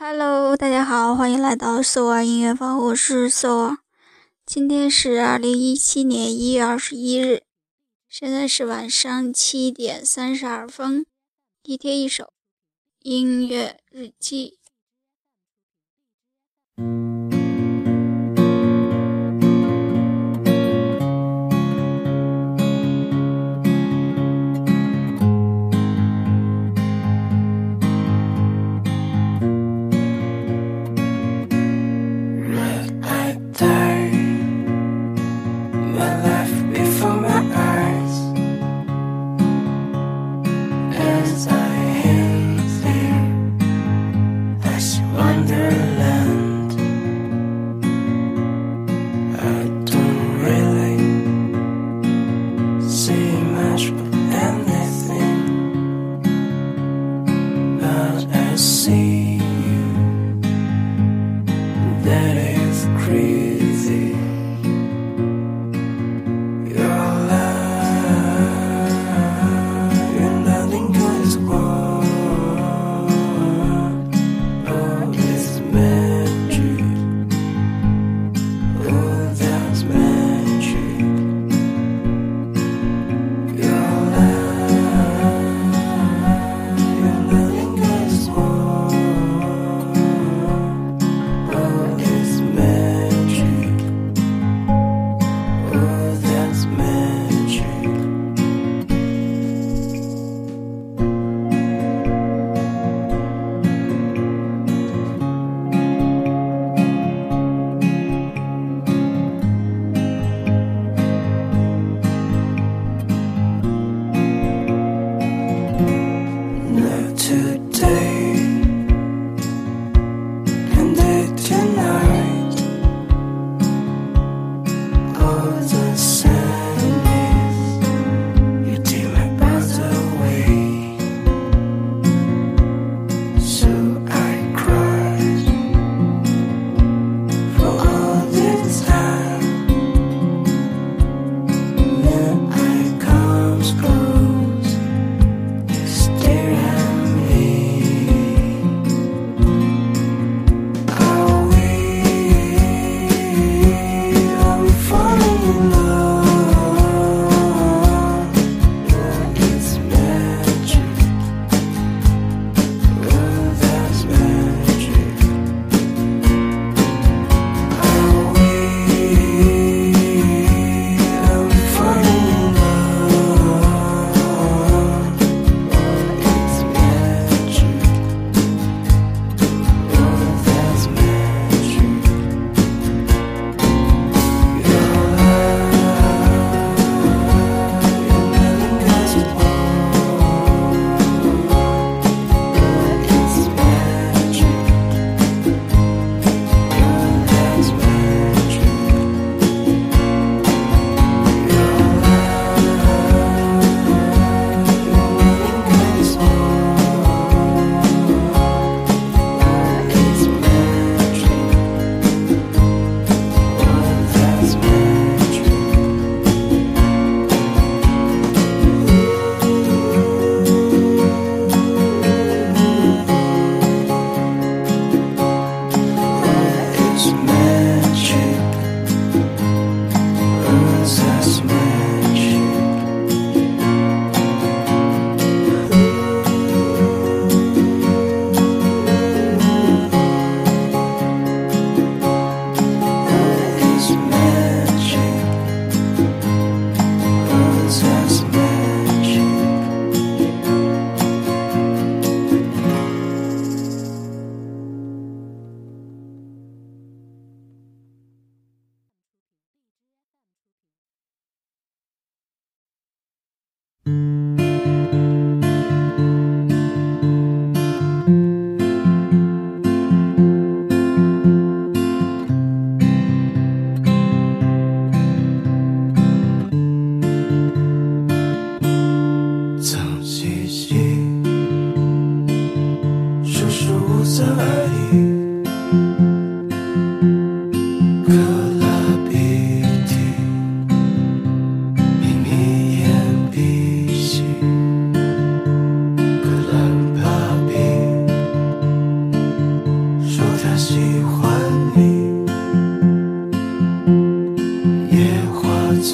Hello，大家好，欢迎来到搜儿音乐房，我是搜儿。今天是二零一七年一月二十一日，现在是晚上七点三十二分。一天一首音乐日记。cruise.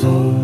soul.